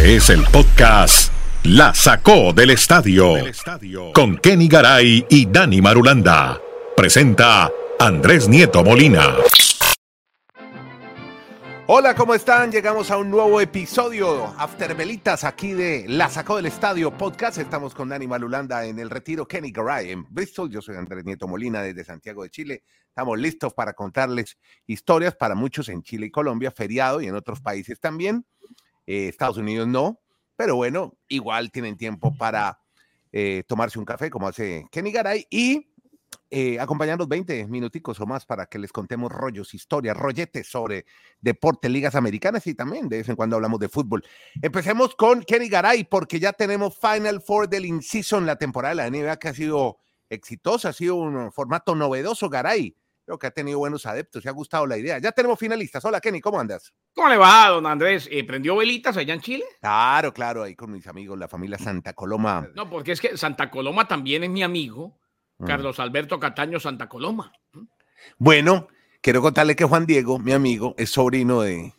Este es el podcast La Sacó del Estadio con Kenny Garay y Dani Marulanda. Presenta Andrés Nieto Molina. Hola, ¿cómo están? Llegamos a un nuevo episodio After Velitas aquí de La Sacó del Estadio Podcast. Estamos con Dani Marulanda en el retiro Kenny Garay en Bristol. Yo soy Andrés Nieto Molina desde Santiago de Chile. Estamos listos para contarles historias para muchos en Chile y Colombia, feriado y en otros países también. Eh, Estados Unidos no, pero bueno, igual tienen tiempo para eh, tomarse un café como hace Kenny Garay y eh, acompañarnos 20 minuticos o más para que les contemos rollos, historias, rolletes sobre deporte, ligas americanas y también de vez en cuando hablamos de fútbol. Empecemos con Kenny Garay porque ya tenemos Final Four del In-Season, la temporada de la NBA que ha sido exitosa, ha sido un formato novedoso, Garay. Creo que ha tenido buenos adeptos, se ha gustado la idea. Ya tenemos finalistas. Hola, Kenny, ¿cómo andas? ¿Cómo le va, don Andrés? Eh, ¿Prendió velitas allá en Chile? Claro, claro, ahí con mis amigos, la familia Santa Coloma. No, porque es que Santa Coloma también es mi amigo, mm. Carlos Alberto Cataño Santa Coloma. Bueno, quiero contarle que Juan Diego, mi amigo, es sobrino de...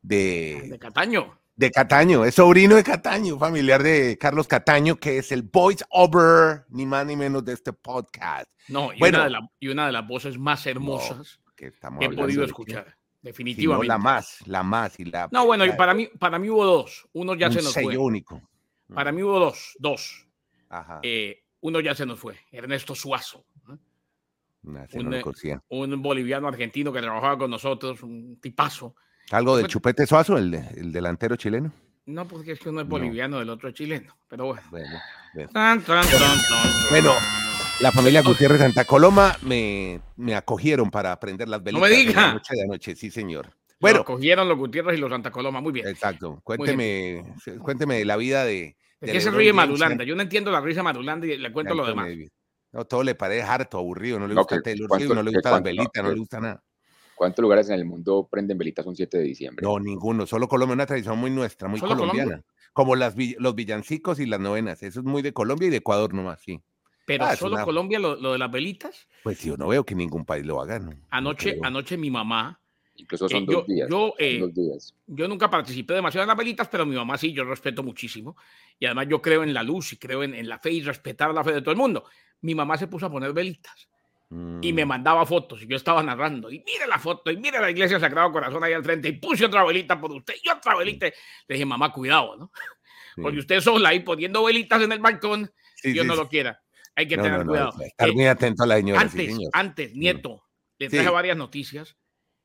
De, de Cataño de Cataño, es sobrino de Cataño, familiar de Carlos Cataño, que es el voice over, ni más ni menos de este podcast. No, y, bueno, una, de la, y una de las voces más hermosas que, he podido escuchar. definitivamente. la más, la más y la. No, bueno, y para mí, para mí hubo dos. Uno ya se nos sello fue. único. Para mí hubo dos, dos. Ajá. Eh, uno ya se nos fue, Ernesto Suazo. un, no un boliviano argentino que trabajaba con nosotros, un tipazo ¿Algo de Chupete Suazo, el, el delantero chileno? No, porque es que uno es boliviano, el otro es chileno, pero bueno. Bueno, la familia Gutiérrez Santa Coloma me, me acogieron para aprender las velitas. No me diga. noche de anoche, sí, señor. Bueno. Lo acogieron los Gutiérrez y los Santa Coloma, muy bien. Exacto. Cuénteme, cuénteme la vida de. ¿De qué se ríe Madulanda? Yo no entiendo la risa Madulanda y le cuento lo demás. No, todo le parece harto, aburrido, no le gusta el no le gusta la velita, no le gusta nada. ¿Cuántos lugares en el mundo prenden velitas un 7 de diciembre? No, ninguno. Solo Colombia, una tradición muy nuestra, muy colombiana. Como las, los villancicos y las novenas. Eso es muy de Colombia y de Ecuador nomás, sí. ¿Pero ah, solo Colombia lo, de las velitas? Pues yo no veo que ningún país lo haga. anoche, anoche mi mamá. Incluso son, eh, dos, días, yo, eh, dos días. Yo nunca participé demasiado en las velitas, pero mi mamá sí, yo respeto muchísimo. Y además yo creo en la luz y creo en, en la fe y respetar la fe de todo el mundo. Mi mamá se puso a poner velitas y me mm. mandaba fotos y yo estaba narrando y mire la foto y mire la iglesia Sagrado Corazón ahí al frente y puse otra velita por usted y otra velita. Le dije, mamá, cuidado, ¿no? Porque usted sola ahí poniendo velitas en el balcón, Dios no lo quiera. Hay que tener cuidado. estar muy atento a la señora. Antes, antes, nieto, le traje varias noticias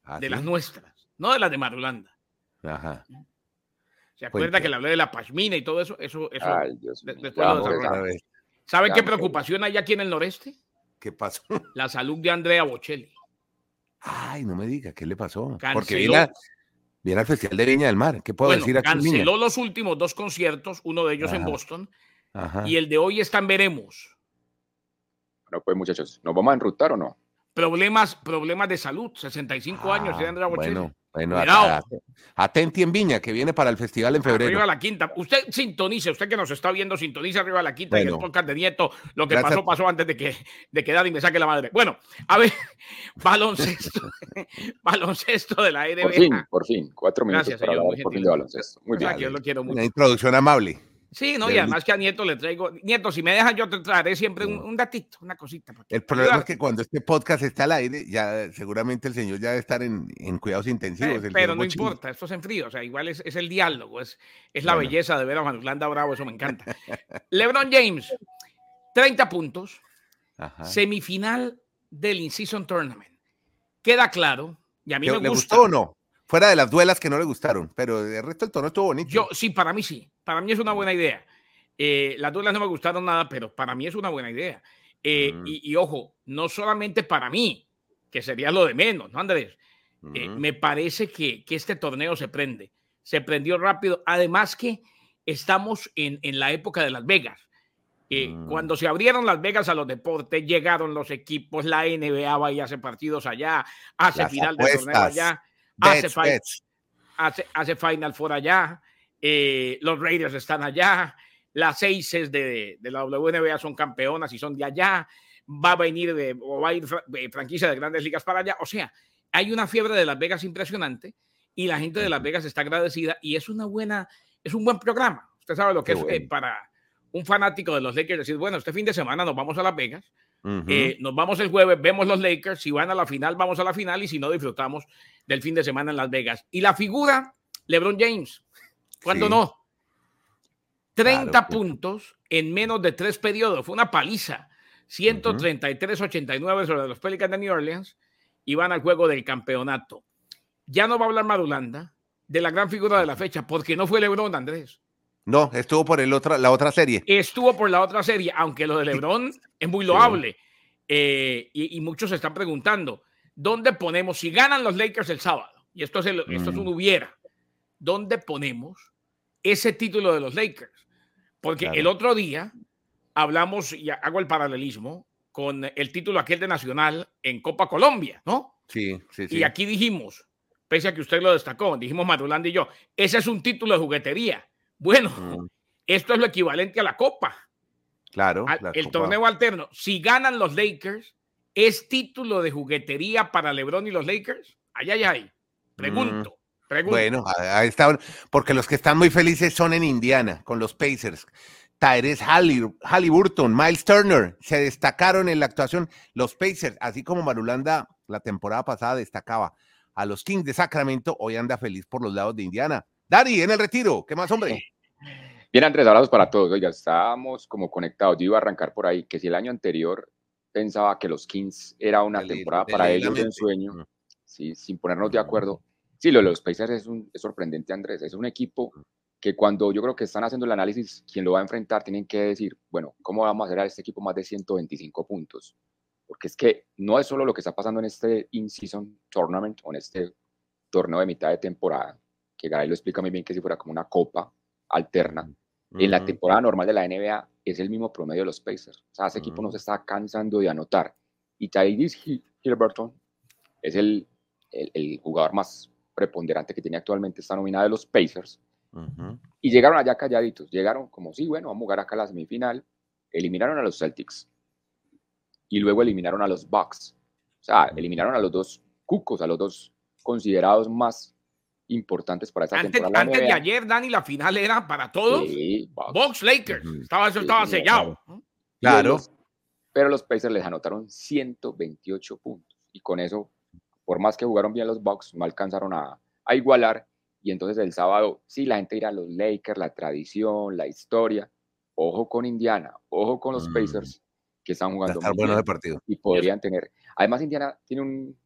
¿Ah, de las nuestras, no de las de Marulanda. Ajá. ¿Se acuerda que le hablé de la pashmina y todo eso? Eso, eso Ay, Dios ¿Saben qué preocupación hay aquí en el noreste? ¿Qué pasó? La salud de Andrea Bocelli. Ay, no me diga, ¿qué le pasó? Porque viene, viene, al Festival de Viña del Mar. ¿Qué puedo decir aquí? Canceló los últimos dos conciertos, uno de ellos en Boston, y el de hoy está en Veremos. Bueno, pues muchachos, ¿nos vamos a enrutar o no? Problemas, problemas de salud, 65 años de ah, Andrea Bocelli. Bueno, bueno, atenti en Viña, que viene para el festival en febrero. Arriba la quinta. Usted sintonice, usted que nos está viendo, sintonice arriba la quinta y el podcast de Nieto. Lo que pasó, pasó antes de que, de que y me saque la madre. Bueno, a ver, baloncesto. baloncesto de la NBA. Por fin, por fin. Cuatro minutos para hablar por fin de baloncesto. Muy bien. Yo lo quiero mucho. Una introducción amable. Sí, no, y además que a Nieto le traigo. Nieto, si me dejas, yo te traeré siempre un, datito, una cosita. El problema es que cuando este podcast está al aire, ya seguramente el señor ya debe estar en, cuidados intensivos. pero no importa, esto es en frío, o sea, igual es, el diálogo, es, es la belleza de ver a Manulanda Bravo, eso me encanta. LeBron James, 30 puntos, semifinal del In-Season Tournament. Queda claro, y a mí me gusta. ¿Le gustó o no? Fuera de las duelas que no le gustaron, pero el resto del tono estuvo bonito. Yo, sí, para mí sí. Para mí es una buena idea. Eh, las duelas no me gustaron nada, pero para mí es una buena idea. Eh, mm. y, ojo, no solamente para mí, que sería lo de menos, ¿no, Andrés? Eh, me parece que, que, este torneo se prende. Se prendió rápido. Además que estamos en, en la época de Las Vegas. Mm. Cuando se abrieron Las Vegas a los deportes, llegaron los equipos, la NBA va y hace partidos allá, hace final de torneo allá hace, hace, Final Four allá, eh, los Raiders están allá, las seis de, de, la WNBA son campeonas y son de allá, va a venir de, o va a ir eh, franquicia de grandes ligas para allá. O sea, hay una fiebre de Las Vegas impresionante y la gente de Las Vegas está agradecida y es una buena, es un buen programa. Usted sabe lo que es eh, para un fanático de los Lakers decir, bueno, este fin de semana nos vamos a Las Vegas, eh, nos vamos el jueves, vemos los Lakers, si van a la final, vamos a la final y si no, disfrutamos del fin de semana en Las Vegas. Y la figura, LeBron James, cuando no? 30 puntos en menos de tres periodos, fue una paliza. 133-89 sobre los Pelicans de New Orleans y van al juego del campeonato. Ya no va a hablar Marulanda de la gran figura de la fecha, porque no fue LeBron, Andrés. No, estuvo por el otra, la otra serie. Estuvo por la otra serie, aunque lo de LeBron es muy loable. Eh, y, muchos se están preguntando, ¿dónde ponemos, si ganan los Lakers el sábado, y esto es, esto es un mm. hubiera, ¿dónde ponemos ese título de los Lakers? Porque el otro día hablamos, y hago el paralelismo, con el título aquel de Nacional en Copa Colombia, ¿no? Sí, sí, sí. Y aquí dijimos, pese a que usted lo destacó, dijimos Madulanda y yo, ese es un título de juguetería. Bueno, mm. esto es lo equivalente a la Copa. Claro. el torneo alterno. Si ganan los Lakers, ¿es título de juguetería para LeBron y los Lakers? Ay, ay, ay. Pregunto. Mm. Bueno, ahí está, porque los que están muy felices son en Indiana, con los Pacers. Tyrese Halliburton, Miles Turner se destacaron en la actuación. Los Pacers, así como Marulanda la temporada pasada destacaba a los Kings de Sacramento, hoy anda feliz por los lados de Indiana. Dari, en el retiro, ¿qué más, hombre? Bien, Andrés, abrazos para todos. Oiga, estábamos como conectados. Yo iba a arrancar por ahí, que si el año anterior pensaba que los Kings era una temporada para ellos de ensueño, mm. ¿sí? sin ponernos de acuerdo. Sí, lo de los Pacers es, un, es sorprendente, Andrés. Es un equipo que cuando yo creo que están haciendo el análisis, quien lo va a enfrentar, tienen que decir, bueno, ¿cómo vamos a hacer a este equipo más de 125 puntos? Porque es que no es solo lo que está pasando en este in-season tournament o en este torneo de mitad de temporada, que Garay lo explica muy bien que si fuera como una copa alterna. En la temporada normal de la NBA es el mismo promedio de los Pacers. O sea, ese equipo no se está cansando de anotar. Y Tyrese Hilberton es el, el, el, jugador más preponderante que tiene actualmente esta nominada de los Pacers y llegaron allá calladitos, llegaron como, sí, bueno, vamos a jugar acá la semifinal, eliminaron a los Celtics y luego eliminaron a los Bucks. O sea, eliminaron a los dos cucos, a los dos considerados más importantes para esta temporada. Antes de ayer, Dani, la final era para todos. Sí, Bucks. Lakers. Estaba, eso estaba sellado. Claro. pero los Pacers les anotaron 128 puntos. Y con eso, por más que jugaron bien los Bucks, no alcanzaron a, a igualar y entonces el sábado, sí, la gente irá a los Lakers, la tradición, la historia. Ojo con Indiana, ojo con los mm. Pacers, que están jugando muy bueno de partido. Y podrían tener. Además, Indiana tiene un,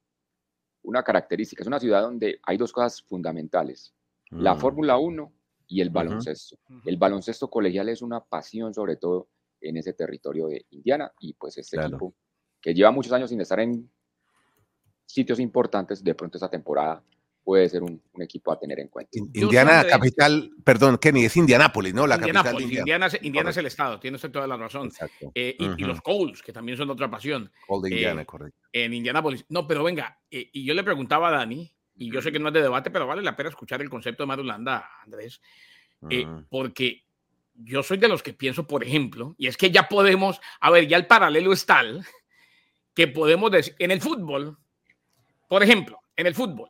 una característica: es una ciudad donde hay dos cosas fundamentales: la mm. Fórmula 1 y el baloncesto. El baloncesto colegial es una pasión, sobre todo en ese territorio de Indiana. Y pues este equipo, que lleva muchos años sin estar en sitios importantes, de pronto esta temporada puede ser un, equipo a tener en cuenta. Indiana, capital, perdón, Kenny, es Indianápolis, ¿no? La capital de Indiana. Indiana, es el estado, tiene usted toda la razón. Eh, y, los Coles, que también son otra pasión. Cold de Indiana, eh, correcto. En Indianápolis. No, pero venga, eh, y yo le preguntaba a Dani, y yo sé que no es de debate, pero vale la pena escuchar el concepto de Marulanda, Andrés, porque yo soy de los que pienso, por ejemplo, y es que ya podemos, a ver, ya el paralelo es tal que podemos decir, en el fútbol, por ejemplo, en el fútbol,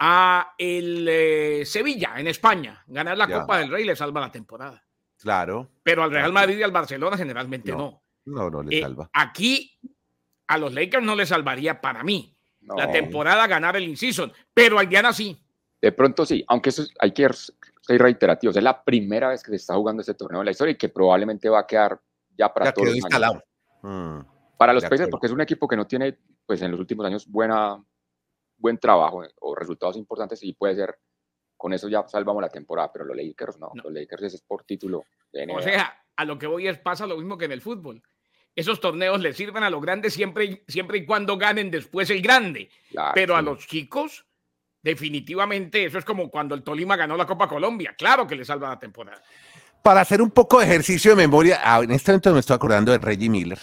a el eh, Sevilla en España. Ganar la Copa del Rey le salva la temporada. Claro. Pero al Real Madrid y al Barcelona generalmente no. No, no, le eh, salva. Aquí a los Lakers no le salvaría para mí la temporada ganar el in-season, pero a Indiana sí. De pronto sí, aunque eso hay que ser reiterativos. Es la primera vez que se está jugando este torneo en la historia y que probablemente va a quedar ya para todos los mm, para los Pacers, porque es un equipo que no tiene, pues en los últimos años, buena buen trabajo eh, o resultados importantes y puede ser, con eso ya salvamos la temporada, pero los Lakers no, los Lakers es por título. O sea, a lo que voy es pasa lo mismo que en el fútbol. Esos torneos les sirven a los grandes siempre, siempre y cuando ganen después el grande. pero a los chicos, definitivamente, eso es como cuando el Tolima ganó la Copa Colombia. Claro que le salva la temporada. Para hacer un poco de ejercicio de memoria, ah, en este momento me estoy acordando de Reggie Miller,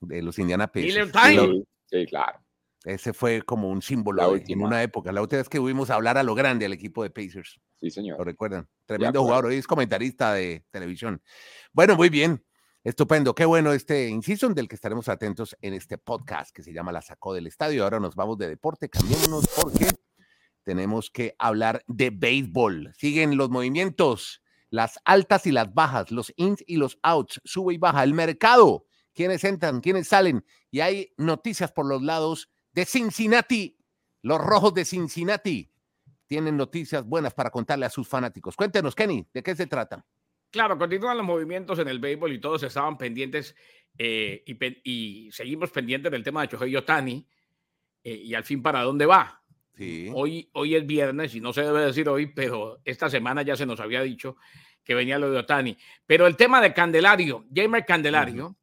de los Indiana Pacers. Miller Time. Sí, claro. Ese fue como un símbolo en una época. La última vez que vimos hablar a lo grande al equipo de Pacers. Sí, señor. ¿Lo recuerdan? Tremendo jugador. Hoy es comentarista de televisión. Bueno, muy bien. Estupendo. Qué bueno este inciso del que estaremos atentos en este podcast que se llama La Sacó del Estadio. Ahora nos vamos de deporte. Cambiémonos porque tenemos que hablar de béisbol. Siguen los movimientos, las altas y las bajas, los ins y los outs, sube y baja, el mercado, quiénes entran, quiénes salen. Y hay noticias por los lados de Cincinnati, los rojos de Cincinnati. Tienen noticias buenas para contarle a sus fanáticos. Cuéntenos, Kenny, ¿de qué se trata? Claro, continúan los movimientos en el béisbol y todos estaban pendientes eh, y, seguimos pendientes del tema de Chohei Otani eh, y al fin para dónde va. Hoy, hoy es viernes y no se debe decir hoy, pero esta semana ya se nos había dicho que venía lo de Otani. Pero el tema de Candelario, Jamer Candelario,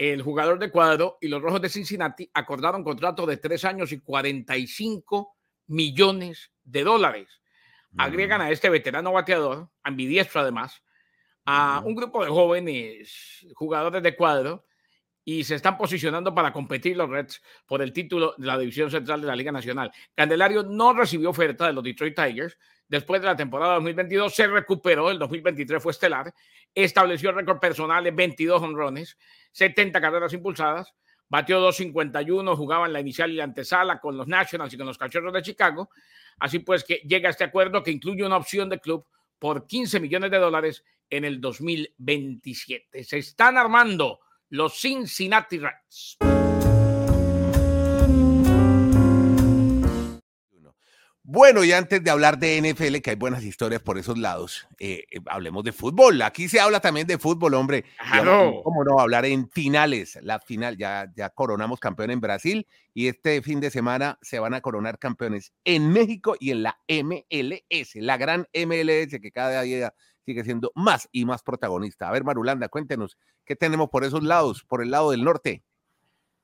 el jugador de cuadro y los Rojos de Cincinnati acordaron contrato de tres años y 45 millones de dólares. Agregan a este veterano bateador, ambidiestro además, a un grupo de jóvenes jugadores de cuadro y se están posicionando para competir los Reds por el título de la División Central de la Liga Nacional. Candelario no recibió oferta de los Detroit Tigers. Después de la temporada 2022 se recuperó, el 2023 fue estelar, estableció récord personal de 22 honrones, 70 carreras impulsadas, batió 2.51, jugaba en la inicial y la antesala con los Nationals y con los Cachorros de Chicago. Así pues que llega este acuerdo que incluye una opción de club por 15 millones de dólares en el 2027. Se están armando los Cincinnati Reds. Bueno, y antes de hablar de NFL, que hay buenas historias por esos lados, eh, eh, hablemos de fútbol. Aquí se habla también de fútbol, hombre. Claro. ¿Cómo no hablar en finales? La final, ya, ya coronamos campeón en Brasil y este fin de semana se van a coronar campeones en México y en la MLS, la gran MLS que cada día sigue siendo más y más protagonista. A ver, Marulanda, cuéntenos, ¿qué tenemos por esos lados, por el lado del norte?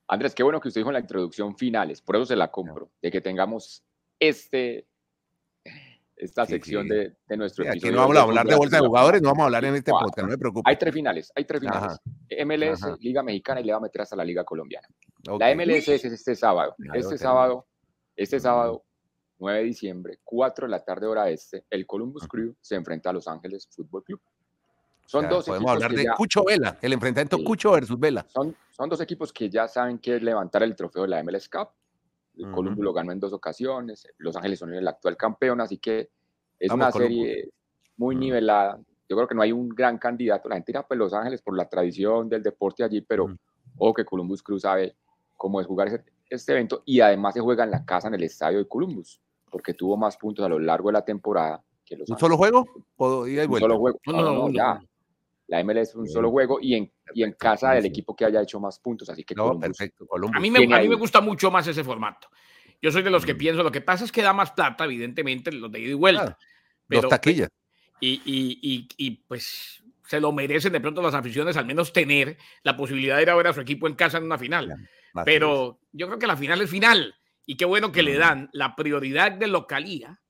Andrés, qué bueno que usted dijo en la introducción finales, por eso se la compro, de que tengamos este, esta sección De, de, nuestro sí, Aquí no vamos a hablar de vuelta de jugadores, no vamos a hablar en este podcast, no me preocupe. Hay tres finales, hay tres finales. MLS, Liga Mexicana y le va a meter hasta la Liga Colombiana. La MLS es este sábado. este sábado, este sábado, 9 de diciembre, 4 de la tarde hora este, el Columbus Crew se enfrenta a Los Ángeles Fútbol Club. Son dos podemos hablar de Cucho Vela, el enfrentamiento Cucho versus Vela. Son, son dos equipos que ya saben que es levantar el trofeo de la MLS Cup. El Columbus lo ganó en dos ocasiones, Los Ángeles son el actual campeón, así que es una serie muy nivelada. Yo creo que no hay un gran candidato. La gente irá pues Los Ángeles por la tradición del deporte allí, pero o que Columbus Crew sabe cómo es jugar este evento y además se juega en la casa en el estadio de Columbus porque tuvo más puntos a lo largo de la temporada que los ¿Un solo juego? Un solo juego. No, no, no, ya. La MLS es un solo juego y en, y en casa del equipo que haya hecho más puntos. Así que no, perfecto. A mí, me, a mí me gusta mucho más ese formato. Yo soy de los que mm. pienso, lo que pasa es que da más plata, evidentemente, los de ida y vuelta. pero, dos taquillas. Y, y, y, y, pues se lo merecen de pronto las aficiones, al menos tener la posibilidad de ir a ver a su equipo en casa en una final. pero yo creo que la final es final. Y qué bueno que le dan la prioridad de localía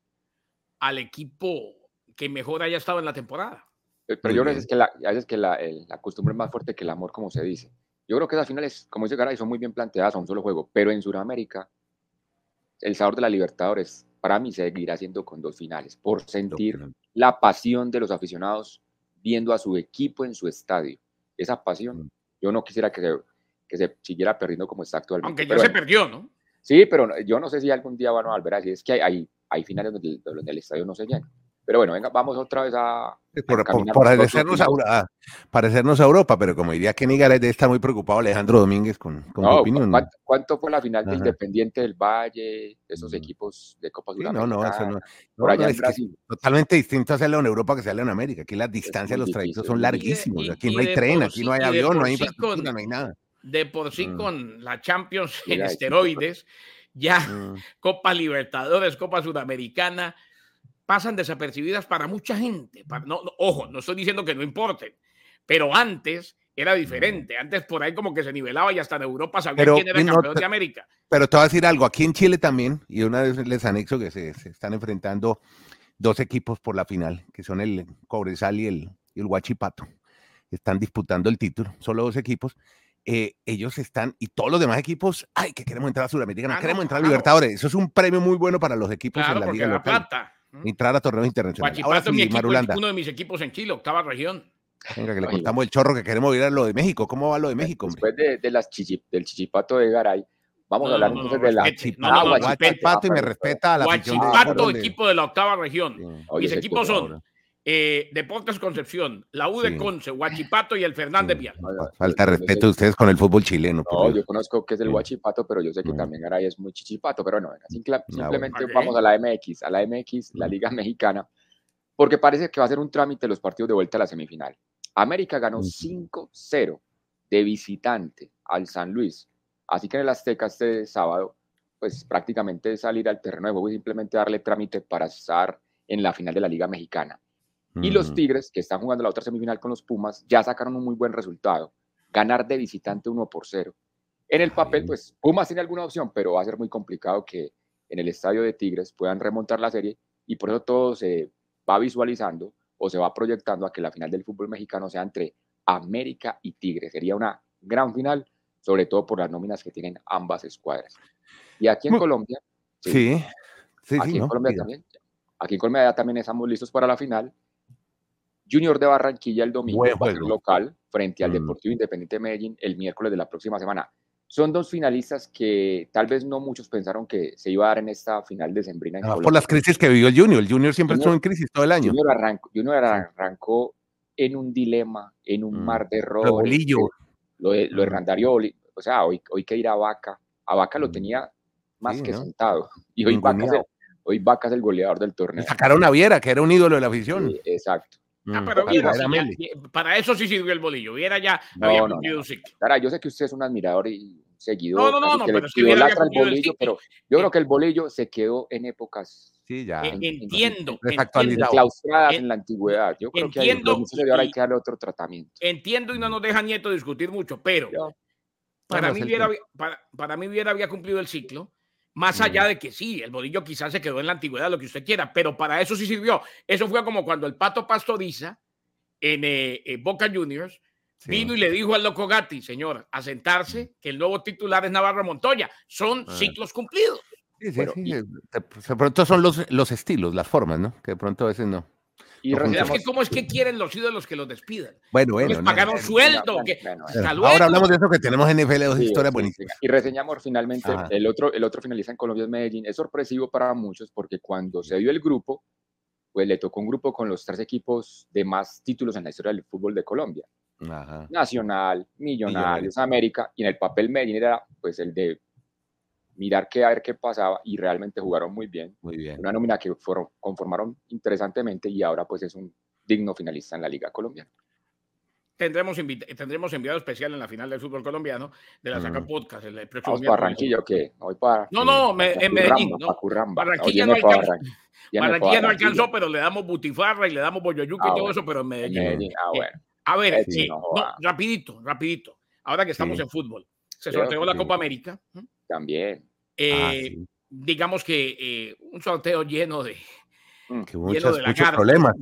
al equipo que mejor haya estado en la temporada. Eh, pero yo creo que, la, a veces que la, la, costumbre es más fuerte que el amor, como se dice. Yo creo que esas finales, como dice Garay, son muy bien planteadas a un solo juego, pero en Sudamérica, el sabor de la Libertadores, para mí, seguirá siendo con dos finales, por sentir la pasión de los aficionados viendo a su equipo en su estadio. Esa pasión, yo no quisiera que se, que se siguiera perdiendo como está actualmente. Aunque ya se perdió, ¿no? Sí, pero yo no sé si algún día van a volver así. Es que hay, hay, finales donde, el estadio no se llena. Pero bueno, venga, vamos otra vez a. Por, parecernos, a, parecernos a Europa, pero como diría Kenny Gareth, está muy preocupado Alejandro Domínguez con, con opinión. ¿cuánto, fue la final del Independiente del Valle, de esos equipos de Copa Sudamericana? no, no, eso no. Por allá en Brasil. Totalmente distinto a hacerlo en Europa que hacerlo en América. Aquí las distancias, los trayectos son larguísimos. aquí no hay tren, aquí no hay avión, no hay infraestructura, no hay nada de por sí mm. con la Champions en esteroides, ya mm. Copa Libertadores, Copa Sudamericana, pasan desapercibidas para mucha gente. no, ojo, no estoy diciendo que no importen, pero antes era diferente. Mm. Antes por ahí como que se nivelaba y hasta en Europa sabía quién era el campeón de América. Pero te voy a decir algo, aquí en Chile también, y una vez les anexo que se, están enfrentando dos equipos por la final, que son el Cobresal y el, y el Huachipato. Están disputando el título, solo dos equipos. Eh, ellos están, y todos los demás equipos, ay, que queremos entrar a Sudamérica, queremos entrar a Libertadores. Eso es un premio muy bueno para los equipos en la Liga local. Entrar a torneos internacionales. Ahora sí, mi uno de mis equipos en Chile, octava región. Venga, que le contamos el chorro que queremos ir a lo de México. ¿Cómo va lo de México? Después de, las del chichipato de Garay, Vamos a hablar entonces de la Guachipato y me respeta a la Guachipato, equipo de la octava región. Mis equipos son eh, Deportes Concepción, la U de Conce, Huachipato y el Fernández Vial. Falta respeto de ustedes con el fútbol chileno. No, yo conozco que es el Huachipato, pero yo sé que también Garay es muy chichipato, pero no, simplemente vamos a la MX, a la MX, la Liga Mexicana, porque parece que va a ser un trámite los partidos de vuelta a la semifinal. América ganó 5-0 de visitante al San Luis, así que en el Azteca este sábado, pues prácticamente salir al terreno de juego y simplemente darle trámite para estar en la final de la Liga Mexicana y los Tigres, que están jugando la otra semifinal con los Pumas, ya sacaron un muy buen resultado. Ganar de visitante 1 por 0. En el papel, pues Pumas tiene alguna opción, pero va a ser muy complicado que en el estadio de Tigres puedan remontar la serie y por eso todo se va visualizando o se va proyectando a que la final del fútbol mexicano sea entre América y Tigres. Sería una gran final, sobre todo por las nóminas que tienen ambas escuadras. Y aquí en Colombia, sí, sí, aquí en Colombia también, aquí en Colombia también estamos listos para la final Junior de Barranquilla el domingo local frente al mm. Deportivo Independiente de Medellín el miércoles de la próxima semana. Son dos finalistas que tal vez no muchos pensaron que se iba a dar en esta final de Sembrina. por las crisis que vivió el Junior. El Junior siempre estuvo en crisis todo el año. Junior arrancó, Junior arrancó en un dilema, en un mm. mar de errores. Lo, lo mm. o sea, hoy, hoy que ir a Vaca, a Vaca lo tenía más que sentado. Y hoy Vaca, es el, hoy Vaca, es el, goleador del torneo. Sacaron a Viera, que era un ídolo de la afición. exacto. Ah, mm, pero para eso sí sirvió el bolillo. Viera ya había cumplido un ciclo. yo sé que usted es un admirador y seguidor. No, no, no, pero es que el bolillo, pero yo creo que el bolillo se quedó en épocas. Sí, ya. entiendo. Claustradas en la antigüedad. Yo creo entiendo, que ahora hay que darle otro tratamiento. Entiendo y no nos deja Nieto discutir mucho, pero para, mí Viera, para, para mí Viera había cumplido el ciclo más allá de que sí, el bolillo quizás se quedó en la antigüedad, lo que usted quiera, pero para eso sí sirvió. Eso fue como cuando el Pato Pastoriza en eh, Boca Juniors vino y le dijo al Loco Gatti, señor, a sentarse, que el nuevo titular es Navarro Montoya. Son ah. ciclos cumplidos. Sí, sí, sí. De pronto son los, los estilos, las formas, ¿no? Que de pronto a veces no. Y es que cómo es que quieren los ídolos que los despidan. Bueno, bueno. Les pagaron sueldo. ahora hablamos de eso que tenemos en NFL dos historias buenísimas. Y reseñamos finalmente, el otro, el otro finaliza en Colombia es Medellín. Es sorpresivo para muchos porque cuando se dio el grupo, pues le tocó un grupo con los tres equipos de más títulos en la historia del fútbol de Colombia. Nacional, Millonarios, América, y en el papel Medellín era pues el de mirar qué, a ver qué pasaba y realmente jugaron muy bien. Muy bien. Una nómina que fueron, conformaron interesantemente y ahora pues es un digno finalista en la Liga Colombiana. Tendremos, tendremos enviado especial en la final del fútbol colombiano de la Saca mm. Podcast. El próximo ¿Vamos para Barranquilla o qué? Voy para, no, no, en Medellín. No. Barranquilla, no alcanzó, Barranquilla no alcanzó, pero le damos butifarra y le damos boyoyuca y ah, todo eso, pero en Medellín. Ah, eh, bueno. a ver, sí, rapidito, rapidito. Ahora que estamos en fútbol. Se sorteó la Copa América. También. Ah, eh, digamos que eh, un sorteo lleno de, mm, lleno de muchos problemas.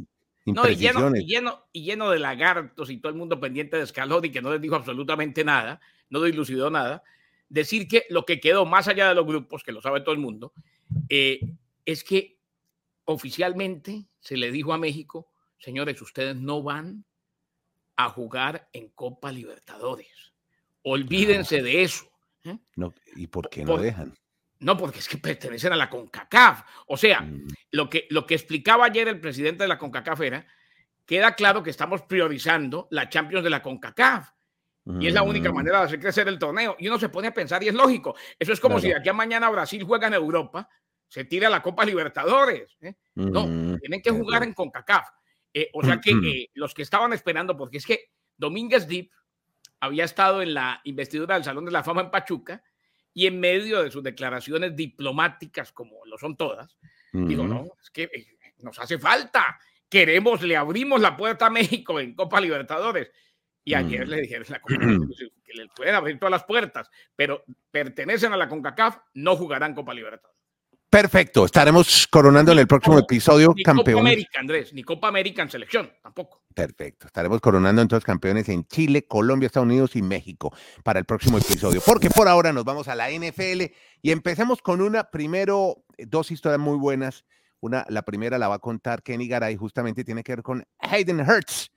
No, y lleno, y, lleno, y lleno de lagartos y todo el mundo pendiente de Scaloni que no les dijo absolutamente nada, no dilucidó nada. Decir que lo que quedó más allá de los grupos, que lo sabe todo el mundo, eh, es que oficialmente se le dijo a México, señores, ustedes no van a jugar en Copa Libertadores. Olvídense de eso. ¿eh? No, ¿Y por qué no dejan? No, porque es que pertenecen a la CONCACAF. O sea, mm. lo, que, lo que explicaba ayer el presidente de la CONCACAF era, queda claro que estamos priorizando la Champions de la CONCACAF. Y es la única mm. manera de hacer crecer el torneo. Y uno se pone a pensar, y es lógico. Eso es como si de aquí a mañana Brasil juega en Europa, se tira la Copa Libertadores. ¿eh? No, mm, tienen que jugar en CONCACAF. Eh, o sea que los que estaban esperando, porque es que Domínguez Deep había estado en la investidura del Salón de la Fama en Pachuca y en medio de sus declaraciones diplomáticas, como lo son todas, digo, no, es que eh, nos hace falta, queremos, le abrimos la puerta a México en Copa Libertadores. Y ayer le dijeron la que le pueden abrir todas las puertas, pero pertenecen a la CONCACAF, no jugarán Copa Libertadores. Perfecto, estaremos coronando en el próximo episodio ni campeones. Copa América, Andrés, ni Copa América en selección, tampoco. Perfecto, estaremos coronando entonces campeones en Chile, Colombia, Estados Unidos y México para el próximo episodio, porque por ahora nos vamos a la NFL y empecemos con una, primero, dos historias muy buenas. Una, la primera la va a contar Kenny Garay, justamente tiene que ver con Hayden Hurts,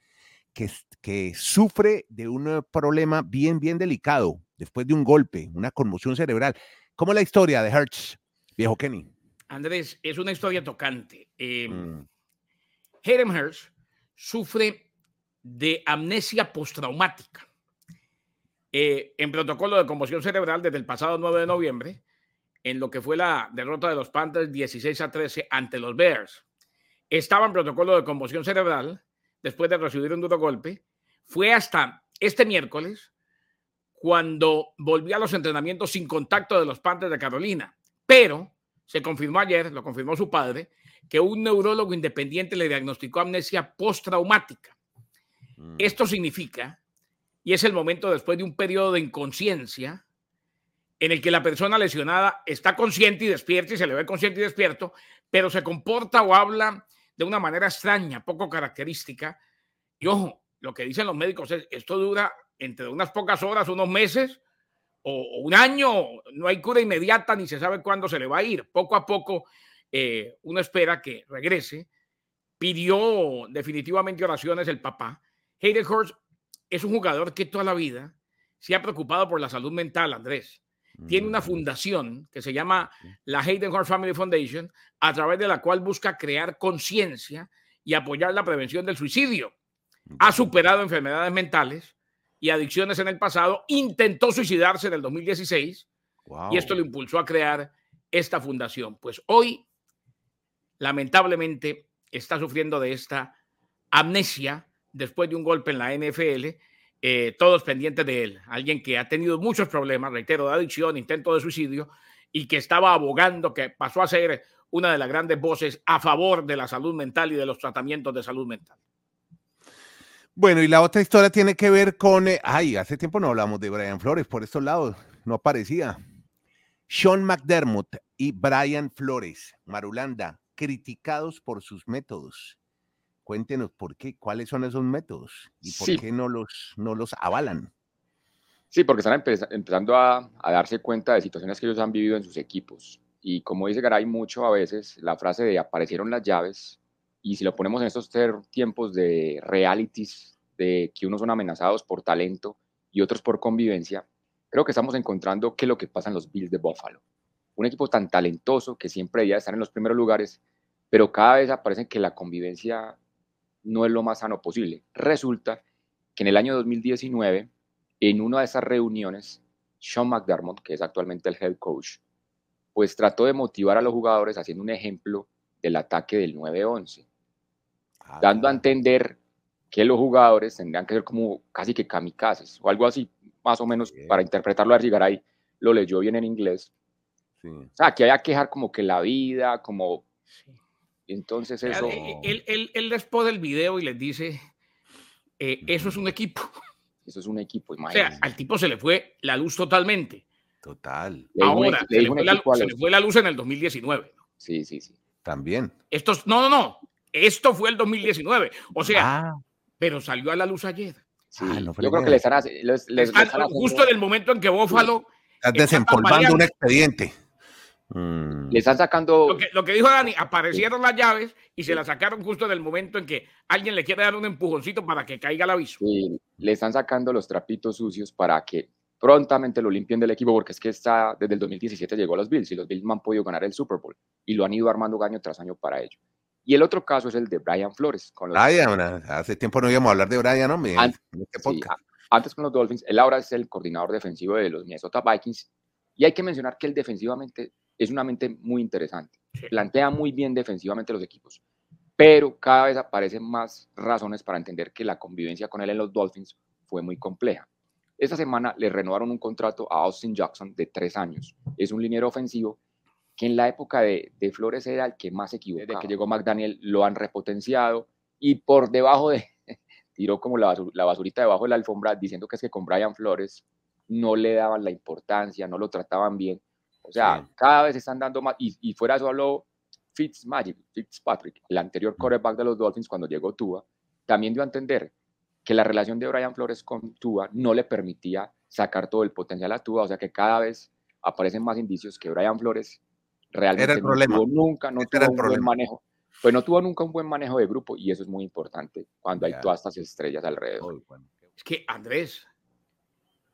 que, que sufre de un problema bien, bien delicado después de un golpe, una conmoción cerebral. ¿Cómo es la historia de Hertz, viejo Kenny? Andrés, es una historia tocante. Eh, Hayden Hertz sufre de amnesia postraumática. Eh, en protocolo de conmoción cerebral desde el pasado 9 de noviembre, en lo que fue la derrota de los Panthers 16 a 13 ante los Bears. Estaba en protocolo de conmoción cerebral después de recibir un duro golpe. Fue hasta este miércoles cuando volvió a los entrenamientos sin contacto de los Panthers de Carolina. Pero se confirmó ayer, lo confirmó su padre, que un neurólogo independiente le diagnosticó amnesia postraumática. Mm. Esto significa, y es el momento después de un periodo de inconsciencia, en el que la persona lesionada está consciente y despierta y se le ve consciente y despierto, pero se comporta o habla de una manera extraña, poco característica. Y ojo, lo que dicen los médicos es, esto dura entre unas pocas horas, unos meses o, un año, no hay cura inmediata ni se sabe cuándo se le va a ir. Poco a poco eh, uno espera que regrese. Pidió definitivamente oraciones el papá. Hayden Hurst es un jugador que toda la vida se ha preocupado por la salud mental, Andrés. Tiene una mm. fundación que se llama la Hayden Hurst Family Foundation, a través de la cual busca crear conciencia y apoyar la prevención del suicidio. Ha superado enfermedades mentales y adicciones en el pasado, intentó suicidarse en el 2016 y esto lo impulsó a crear esta fundación. Pues hoy, lamentablemente, está sufriendo de esta amnesia después de un golpe en la NFL, eh, todos pendientes de él. Alguien que ha tenido muchos problemas, reitero, de adicción, intento de suicidio y que estaba abogando, que pasó a ser una de las grandes voces a favor de la salud mental y de los tratamientos de salud mental. Bueno, y la otra historia tiene que ver con, eh, ay, hace tiempo no hablamos de Brian Flores por estos lados, no aparecía. Sean McDermott y Brian Flores, Marulanda, criticados por sus métodos. Cuéntenos por qué, cuáles son esos métodos y por qué no los, no los avalan. Sí, porque están empezando a, a, darse cuenta de situaciones que ellos han vivido en sus equipos. Y como dice Garay mucho a veces, la frase de aparecieron las llaves y si lo ponemos en estos tiempos de realities, de que unos son amenazados por talento y otros por convivencia, creo que estamos encontrando qué es lo que pasa en los Bills de Buffalo. Un equipo tan talentoso que siempre debía estar en los primeros lugares, pero cada vez aparece que la convivencia no es lo más sano posible. Resulta que en el año 2019, en una de esas reuniones, Sean McDermott, que es actualmente el head coach, pues trató de motivar a los jugadores haciendo un ejemplo del ataque del 9-11. Ah, dando a entender que los jugadores tendrían que ser como casi que kamikazes o algo así, más o menos, para interpretarlo a Rigaray, lo leyó bien en inglés. O sea, que haya que dejar como que la vida, como... Entonces eso... Él, él, él, les pone el video y les dice, eh, eso es un equipo. Eso es un equipo, imagínate. O sea, al tipo se le fue la luz totalmente. Total. Ahora, se, le fue, la, se le fue la luz en el 2019. Sí, sí, sí. También. Estos, no, no, no. Esto fue el 2019. O sea, ah. pero salió a la luz ayer. Ah, yo creo que les hará. Les, justo en el momento en que Bófalo. Estás desempolvando un expediente. Mm. Le están sacando. Lo que, dijo Dani, aparecieron las llaves y se las sacaron justo en el momento en que alguien le quiere dar un empujoncito para que caiga el aviso. Sí, le están sacando los trapitos sucios para que prontamente lo limpien del equipo, porque es que está, desde el 2017 llegó a los Bills y los Bills no han podido ganar el Super Bowl y lo han ido armando año tras año para ello. Y el otro caso es el de Brian Flores. Con Brian, hace tiempo no íbamos a hablar de Brian, ¿no? Antes, este antes con los Dolphins, él ahora es el coordinador defensivo de los Minnesota Vikings y hay que mencionar que él defensivamente es una mente muy interesante. Plantea muy bien defensivamente los equipos, pero cada vez aparecen más razones para entender que la convivencia con él en los Dolphins fue muy compleja. Esta semana le renovaron un contrato a Austin Jackson de tres años. Es un liniero ofensivo que en la época de, Flores era el que más se equivocaba. Desde que llegó McDaniel lo han repotenciado y por debajo de, tiró como la, basurita debajo de la alfombra diciendo que es que con Brian Flores no le daban la importancia, no lo trataban bien. O sea, cada vez están dando más, y, fuera solo Fitzmagic, Fitzpatrick, el anterior mm. quarterback de los Dolphins cuando llegó Tua, también dio a entender que la relación de Brian Flores con Tua no le permitía sacar todo el potencial a Tua, o sea que cada vez aparecen más indicios que Brian Flores realmente no tuvo nunca, no tuvo un buen manejo. Pues no tuvo nunca un buen manejo de grupo y eso es muy importante cuando hay todas estas estrellas alrededor. Es que Andrés,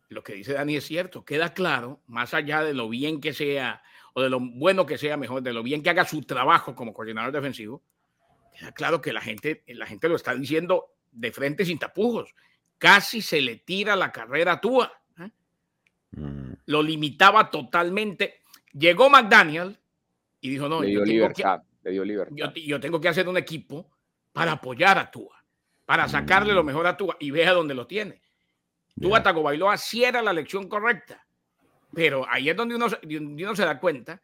lo que dice Dani es cierto. Queda claro, más allá de lo bien que sea, o de lo bueno que sea, mejor, de lo bien que haga su trabajo como coordinador defensivo, queda claro que la gente, la gente lo está diciendo de frente sin tapujos. Casi se le tira la carrera a Tua. ¿eh? Mm. Lo limitaba totalmente. Llegó McDaniel y dijo, no, le dio libertad, le dio libertad. Yo, yo, tengo que hacer un equipo para apoyar a Tua, para sacarle lo mm. mejor a Tua y vea dónde lo tiene. Tua Tagovailoa sí era la lección correcta, pero ahí es donde uno, donde uno se da cuenta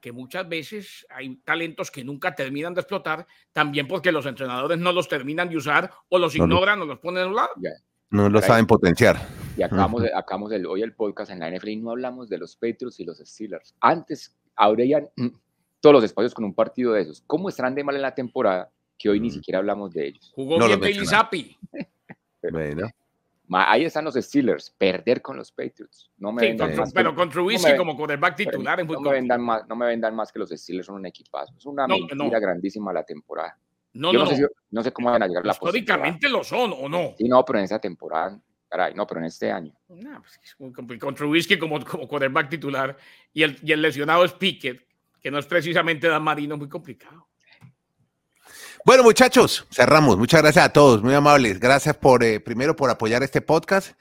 que muchas veces hay talentos que nunca terminan de explotar, también porque los entrenadores no los terminan de usar o los ignoran o los ponen a un lado. No lo saben potenciar. Y acabamos, acabamos el, hoy el podcast en la NFL y no hablamos de los Patriots y los Steelers. Antes habrían todos los espacios con un partido de esos. ¿Cómo estarán de mal en la temporada que hoy ni siquiera hablamos de ellos? Jugó bien Bailey Zappi. bueno. Ahí están los Steelers, perder con los Patriots. No me vendan más pero con Trubisky como quarterback titular es muy no me, vendan más, no me vendan más que los Steelers son un equipazo. Es una mentira grandísima la temporada. No, Yo no, sé, no sé cómo van a llegar la Históricamente lo son, ¿o no? Sí, no, pero en esa temporada, caray, no, pero en este año. No, pues, con Trubisky como, como quarterback titular y el, y el lesionado es Pickett, que no es precisamente Dan Marino, muy complicado. Bueno, muchachos, cerramos. Muchas gracias a todos, muy amables. Gracias por, eh, primero, por apoyar este podcast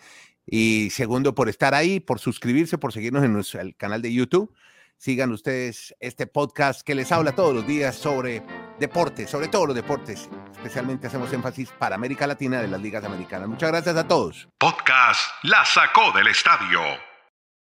y segundo, por estar ahí, por suscribirse, por seguirnos en nuestro, el canal de YouTube. Sigan ustedes este podcast que les habla todos los días sobre deportes, sobre todos los deportes. Especialmente hacemos énfasis para América Latina de las ligas americanas. Muchas gracias a todos. Podcast La Sacó del Estadio